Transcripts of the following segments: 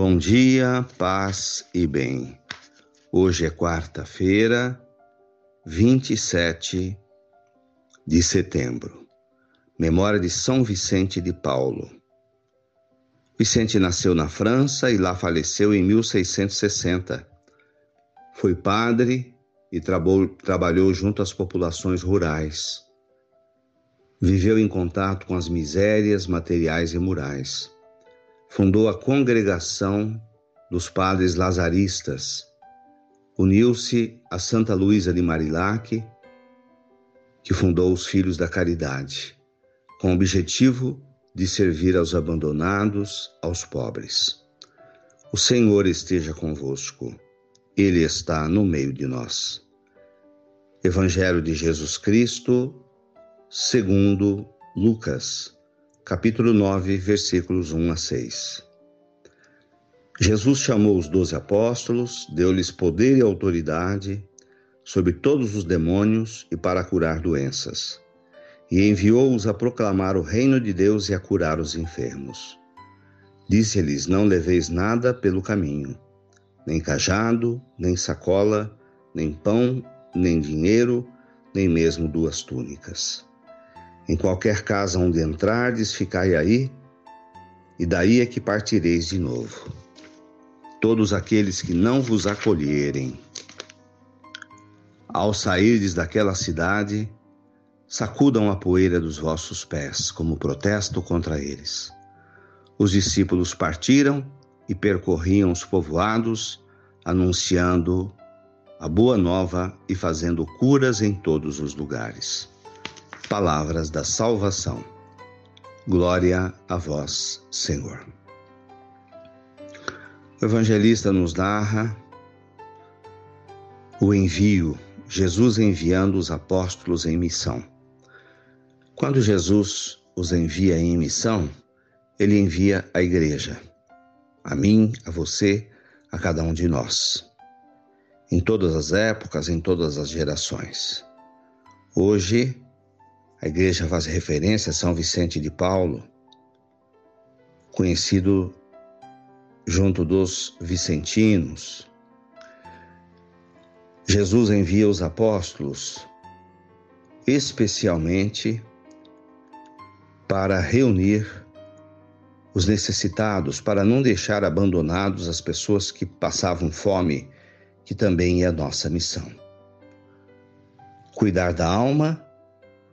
Bom dia, paz e bem. Hoje é quarta-feira, 27 de setembro. Memória de São Vicente de Paulo. Vicente nasceu na França e lá faleceu em 1660. Foi padre e trabalhou junto às populações rurais. Viveu em contato com as misérias materiais e morais. Fundou a Congregação dos Padres Lazaristas. Uniu-se a Santa Luísa de Marilac, que fundou os Filhos da Caridade, com o objetivo de servir aos abandonados, aos pobres. O Senhor esteja convosco, Ele está no meio de nós. Evangelho de Jesus Cristo, segundo Lucas, capítulo 9, versículos 1 a 6. Jesus chamou os doze apóstolos, deu-lhes poder e autoridade sobre todos os demônios e para curar doenças, e enviou-os a proclamar o reino de Deus e a curar os enfermos. Disse-lhes: Não leveis nada pelo caminho, nem cajado, nem sacola, nem pão, nem dinheiro, nem mesmo duas túnicas. Em qualquer casa onde entrardes, ficai aí, e daí é que partireis de novo. Todos aqueles que não vos acolherem, ao sairdes daquela cidade, sacudam a poeira dos vossos pés, como protesto contra eles. Os discípulos partiram e percorriam os povoados, anunciando a boa nova e fazendo curas em todos os lugares palavras da salvação. Glória a vós, Senhor. O evangelista nos narra o envio, Jesus enviando os apóstolos em missão. Quando Jesus os envia em missão, ele envia a igreja, a mim, a você, a cada um de nós, em todas as épocas, em todas as gerações. Hoje, a igreja faz referência a São Vicente de Paulo, conhecido junto dos vicentinos. Jesus envia os apóstolos especialmente para reunir os necessitados, para não deixar abandonados as pessoas que passavam fome, que também é a nossa missão. Cuidar da alma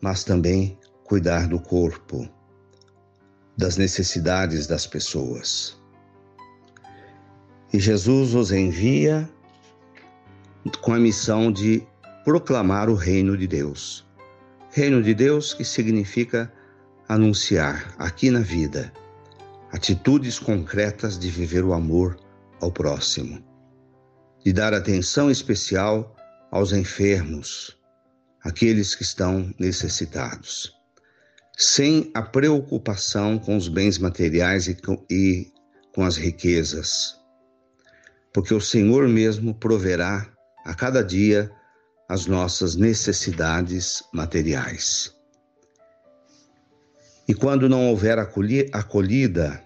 mas também cuidar do corpo, das necessidades das pessoas. E Jesus os envia com a missão de proclamar o reino de Deus. Reino de Deus que significa anunciar aqui na vida atitudes concretas de viver o amor ao próximo, de dar atenção especial aos enfermos, aqueles que estão necessitados, sem a preocupação com os bens materiais e com, e com as riquezas, porque o Senhor mesmo proverá a cada dia as nossas necessidades materiais. E quando não houver acolhida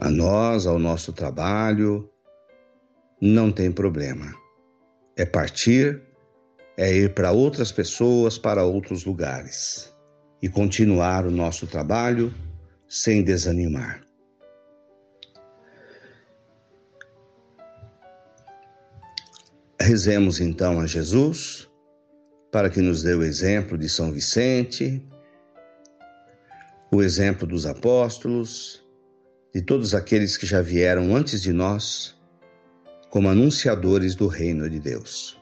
a nós, ao nosso trabalho, não tem problema. É partir é ir para outras pessoas, para outros lugares e continuar o nosso trabalho sem desanimar. Rezemos então a Jesus para que nos dê o exemplo de São Vicente, o exemplo dos apóstolos, de todos aqueles que já vieram antes de nós como anunciadores do reino de Deus.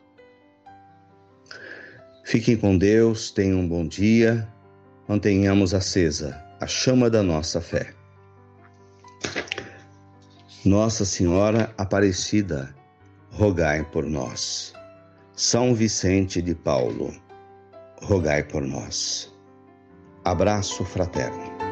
Fiquem com Deus, tenham um bom dia, mantenhamos acesa a chama da nossa fé. Nossa Senhora Aparecida, rogai por nós. São Vicente de Paulo, rogai por nós. Abraço fraterno.